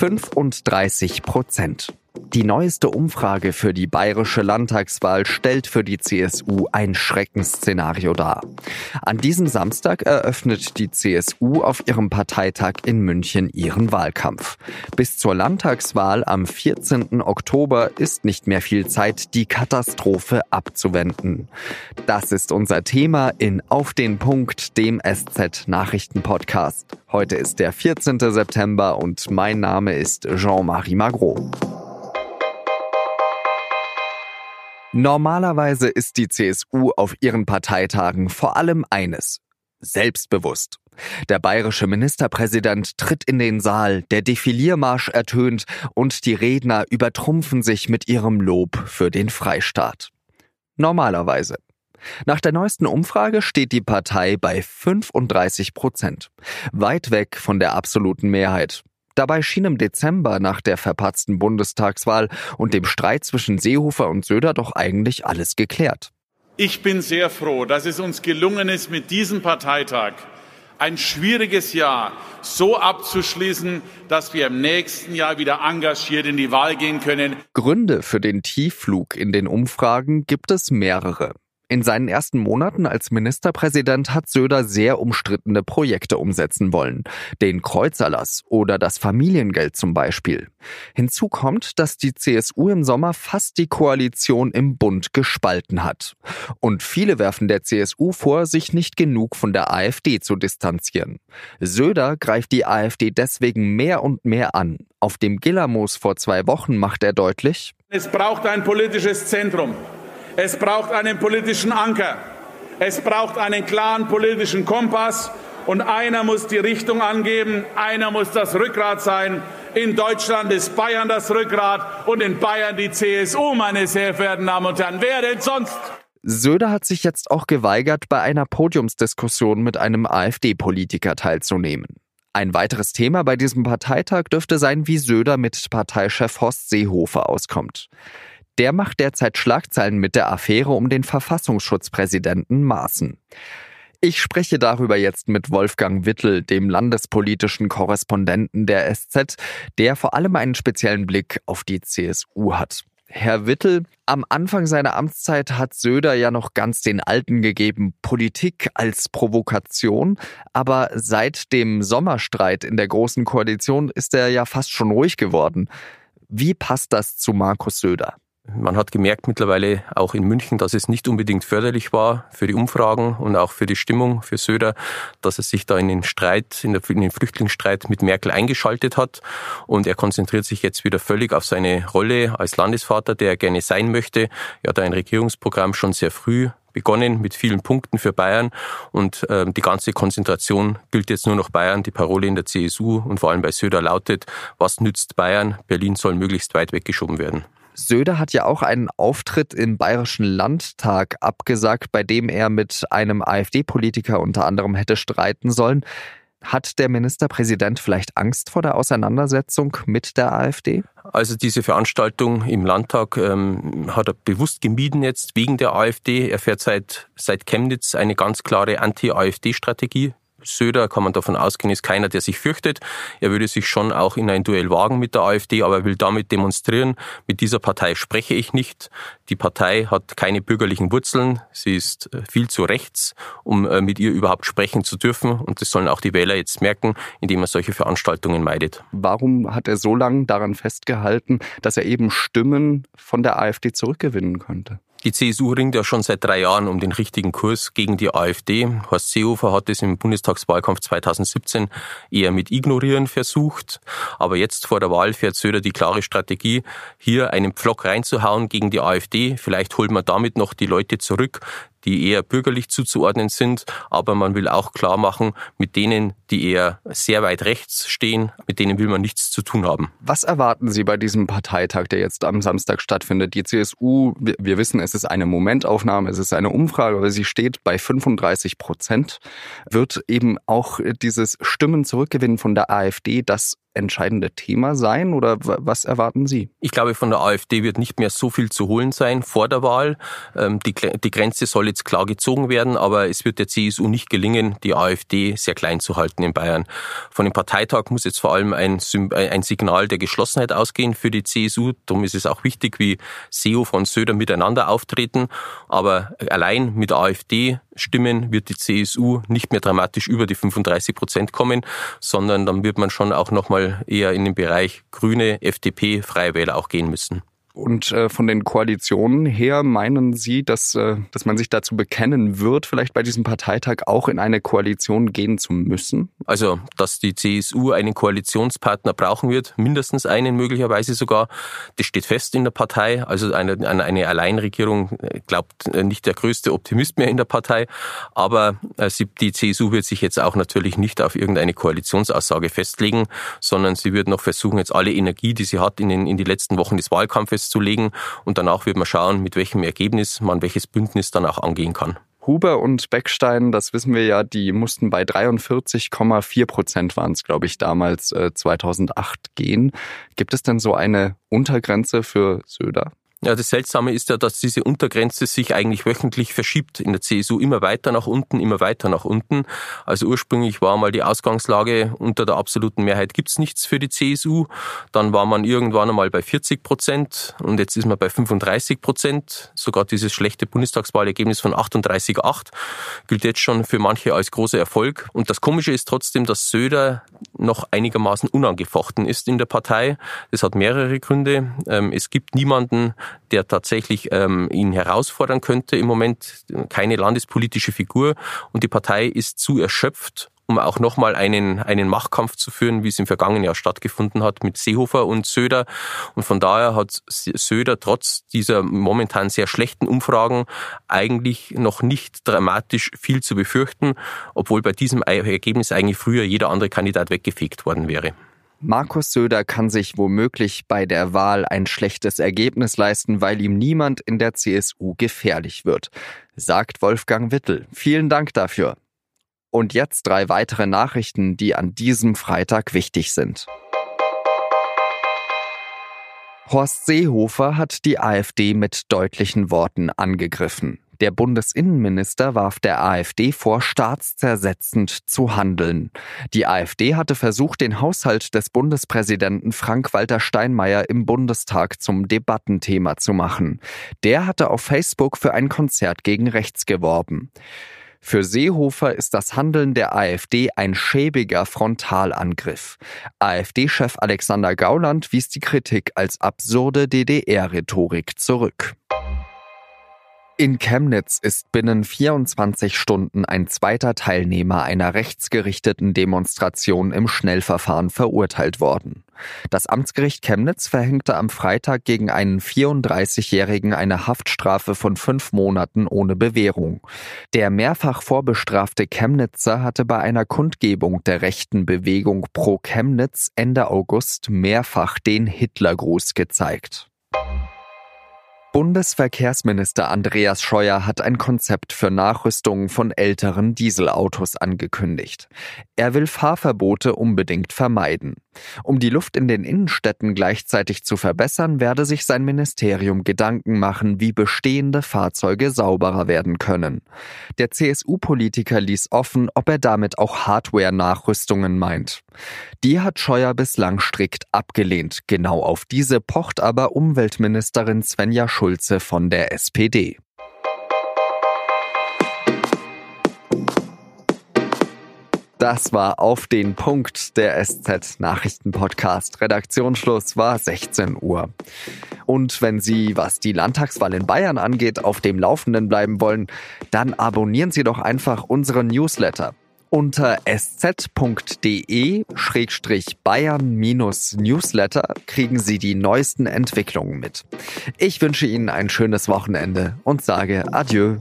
35 Prozent. Die neueste Umfrage für die bayerische Landtagswahl stellt für die CSU ein Schreckensszenario dar. An diesem Samstag eröffnet die CSU auf ihrem Parteitag in München ihren Wahlkampf. Bis zur Landtagswahl am 14. Oktober ist nicht mehr viel Zeit, die Katastrophe abzuwenden. Das ist unser Thema in Auf den Punkt, dem SZ Nachrichten Podcast. Heute ist der 14. September und mein Name ist Jean-Marie Magro. Normalerweise ist die CSU auf ihren Parteitagen vor allem eines. Selbstbewusst. Der bayerische Ministerpräsident tritt in den Saal, der Defiliermarsch ertönt und die Redner übertrumpfen sich mit ihrem Lob für den Freistaat. Normalerweise. Nach der neuesten Umfrage steht die Partei bei 35 Prozent. Weit weg von der absoluten Mehrheit. Dabei schien im Dezember nach der verpatzten Bundestagswahl und dem Streit zwischen Seehofer und Söder doch eigentlich alles geklärt. Ich bin sehr froh, dass es uns gelungen ist, mit diesem Parteitag ein schwieriges Jahr so abzuschließen, dass wir im nächsten Jahr wieder engagiert in die Wahl gehen können. Gründe für den Tiefflug in den Umfragen gibt es mehrere. In seinen ersten Monaten als Ministerpräsident hat Söder sehr umstrittene Projekte umsetzen wollen. Den Kreuzerlass oder das Familiengeld zum Beispiel. Hinzu kommt, dass die CSU im Sommer fast die Koalition im Bund gespalten hat. Und viele werfen der CSU vor, sich nicht genug von der AfD zu distanzieren. Söder greift die AfD deswegen mehr und mehr an. Auf dem Gillermoos vor zwei Wochen macht er deutlich, es braucht ein politisches Zentrum. Es braucht einen politischen Anker. Es braucht einen klaren politischen Kompass. Und einer muss die Richtung angeben, einer muss das Rückgrat sein. In Deutschland ist Bayern das Rückgrat und in Bayern die CSU, meine sehr verehrten Damen und Herren. Wer denn sonst? Söder hat sich jetzt auch geweigert, bei einer Podiumsdiskussion mit einem AfD-Politiker teilzunehmen. Ein weiteres Thema bei diesem Parteitag dürfte sein, wie Söder mit Parteichef Horst Seehofer auskommt. Der macht derzeit Schlagzeilen mit der Affäre um den Verfassungsschutzpräsidenten Maaßen. Ich spreche darüber jetzt mit Wolfgang Wittel, dem landespolitischen Korrespondenten der SZ, der vor allem einen speziellen Blick auf die CSU hat. Herr Wittel, am Anfang seiner Amtszeit hat Söder ja noch ganz den Alten gegeben, Politik als Provokation, aber seit dem Sommerstreit in der Großen Koalition ist er ja fast schon ruhig geworden. Wie passt das zu Markus Söder? Man hat gemerkt mittlerweile auch in München, dass es nicht unbedingt förderlich war für die Umfragen und auch für die Stimmung für Söder, dass er sich da in den Streit, in, den Flüchtlingsstreit mit Merkel eingeschaltet hat. Und er konzentriert sich jetzt wieder völlig auf seine Rolle als Landesvater, der er gerne sein möchte. Er hat ein Regierungsprogramm schon sehr früh begonnen mit vielen Punkten für Bayern und äh, die ganze Konzentration gilt jetzt nur noch Bayern. Die Parole in der CSU und vor allem bei Söder lautet, was nützt Bayern? Berlin soll möglichst weit weggeschoben werden. Söder hat ja auch einen Auftritt im Bayerischen Landtag abgesagt, bei dem er mit einem AfD-Politiker unter anderem hätte streiten sollen. Hat der Ministerpräsident vielleicht Angst vor der Auseinandersetzung mit der AfD? Also diese Veranstaltung im Landtag ähm, hat er bewusst gemieden jetzt wegen der AfD. Er fährt seit, seit Chemnitz eine ganz klare Anti-AfD-Strategie. Söder, kann man davon ausgehen, ist keiner, der sich fürchtet. Er würde sich schon auch in ein Duell wagen mit der AfD, aber er will damit demonstrieren, mit dieser Partei spreche ich nicht. Die Partei hat keine bürgerlichen Wurzeln. Sie ist äh, viel zu rechts, um äh, mit ihr überhaupt sprechen zu dürfen. Und das sollen auch die Wähler jetzt merken, indem er solche Veranstaltungen meidet. Warum hat er so lange daran festgehalten, dass er eben Stimmen von der AfD zurückgewinnen könnte? Die CSU ringt ja schon seit drei Jahren um den richtigen Kurs gegen die AfD. Horst Seehofer hat es im Bundestagswahlkampf 2017 eher mit Ignorieren versucht. Aber jetzt vor der Wahl fährt Söder die klare Strategie, hier einen Pflock reinzuhauen gegen die AfD. Vielleicht holt man damit noch die Leute zurück, die eher bürgerlich zuzuordnen sind, aber man will auch klar machen, mit denen, die eher sehr weit rechts stehen, mit denen will man nichts zu tun haben. Was erwarten Sie bei diesem Parteitag, der jetzt am Samstag stattfindet? Die CSU, wir wissen, es ist eine Momentaufnahme, es ist eine Umfrage, aber sie steht bei 35 Prozent. Wird eben auch dieses Stimmen zurückgewinnen von der AfD das entscheidende Thema sein oder was erwarten Sie? Ich glaube, von der AfD wird nicht mehr so viel zu holen sein vor der Wahl. Ähm, die, die Grenze soll jetzt klar gezogen werden, aber es wird der CSU nicht gelingen, die AfD sehr klein zu halten in Bayern. Von dem Parteitag muss jetzt vor allem ein, ein Signal der Geschlossenheit ausgehen für die CSU. Darum ist es auch wichtig, wie Seehofer und Söder miteinander auftreten. Aber allein mit AfD-Stimmen wird die CSU nicht mehr dramatisch über die 35 Prozent kommen, sondern dann wird man schon auch nochmal eher in den Bereich Grüne, FDP, Freie Wähler auch gehen müssen. Und äh, von den Koalitionen her meinen Sie, dass, äh, dass man sich dazu bekennen wird, vielleicht bei diesem Parteitag auch in eine Koalition gehen zu müssen? Also, dass die CSU einen Koalitionspartner brauchen wird, mindestens einen möglicherweise sogar, das steht fest in der Partei. Also eine, eine Alleinregierung äh, glaubt äh, nicht der größte Optimist mehr in der Partei. Aber äh, die CSU wird sich jetzt auch natürlich nicht auf irgendeine Koalitionsaussage festlegen, sondern sie wird noch versuchen, jetzt alle Energie, die sie hat, in, den, in die letzten Wochen des Wahlkampfes festzulegen. Und danach wird man schauen, mit welchem Ergebnis man welches Bündnis dann auch angehen kann. Huber und Beckstein, das wissen wir ja, die mussten bei 43,4 Prozent waren es, glaube ich, damals äh, 2008 gehen. Gibt es denn so eine Untergrenze für Söder? Ja, das Seltsame ist ja, dass diese Untergrenze sich eigentlich wöchentlich verschiebt in der CSU immer weiter nach unten, immer weiter nach unten. Also ursprünglich war mal die Ausgangslage, unter der absoluten Mehrheit gibt's nichts für die CSU. Dann war man irgendwann einmal bei 40 Prozent und jetzt ist man bei 35 Prozent. Sogar dieses schlechte Bundestagswahlergebnis von 38,8 gilt jetzt schon für manche als großer Erfolg. Und das Komische ist trotzdem, dass Söder noch einigermaßen unangefochten ist in der Partei. Das hat mehrere Gründe. Ähm, es gibt niemanden, der tatsächlich ähm, ihn herausfordern könnte. Im Moment keine landespolitische Figur und die Partei ist zu erschöpft, um auch nochmal einen, einen Machtkampf zu führen, wie es im vergangenen Jahr stattgefunden hat mit Seehofer und Söder. Und von daher hat Söder trotz dieser momentan sehr schlechten Umfragen eigentlich noch nicht dramatisch viel zu befürchten, obwohl bei diesem Ergebnis eigentlich früher jeder andere Kandidat weggefegt worden wäre. Markus Söder kann sich womöglich bei der Wahl ein schlechtes Ergebnis leisten, weil ihm niemand in der CSU gefährlich wird, sagt Wolfgang Wittel. Vielen Dank dafür. Und jetzt drei weitere Nachrichten, die an diesem Freitag wichtig sind. Horst Seehofer hat die AfD mit deutlichen Worten angegriffen. Der Bundesinnenminister warf der AfD vor, staatszersetzend zu handeln. Die AfD hatte versucht, den Haushalt des Bundespräsidenten Frank-Walter Steinmeier im Bundestag zum Debattenthema zu machen. Der hatte auf Facebook für ein Konzert gegen rechts geworben. Für Seehofer ist das Handeln der AfD ein schäbiger Frontalangriff. AfD-Chef Alexander Gauland wies die Kritik als absurde DDR-Rhetorik zurück. In Chemnitz ist binnen 24 Stunden ein zweiter Teilnehmer einer rechtsgerichteten Demonstration im Schnellverfahren verurteilt worden. Das Amtsgericht Chemnitz verhängte am Freitag gegen einen 34-Jährigen eine Haftstrafe von fünf Monaten ohne Bewährung. Der mehrfach vorbestrafte Chemnitzer hatte bei einer Kundgebung der rechten Bewegung Pro Chemnitz Ende August mehrfach den Hitlergruß gezeigt. Bundesverkehrsminister Andreas Scheuer hat ein Konzept für Nachrüstungen von älteren Dieselautos angekündigt. Er will Fahrverbote unbedingt vermeiden. Um die Luft in den Innenstädten gleichzeitig zu verbessern, werde sich sein Ministerium Gedanken machen, wie bestehende Fahrzeuge sauberer werden können. Der CSU-Politiker ließ offen, ob er damit auch Hardware-Nachrüstungen meint. Die hat Scheuer bislang strikt abgelehnt. Genau auf diese pocht aber Umweltministerin Svenja Schulze von der SPD. Das war auf den Punkt der SZ Nachrichten Podcast. Redaktionsschluss war 16 Uhr. Und wenn Sie, was die Landtagswahl in Bayern angeht, auf dem Laufenden bleiben wollen, dann abonnieren Sie doch einfach unseren Newsletter. Unter sz.de-bayern-newsletter kriegen Sie die neuesten Entwicklungen mit. Ich wünsche Ihnen ein schönes Wochenende und sage Adieu.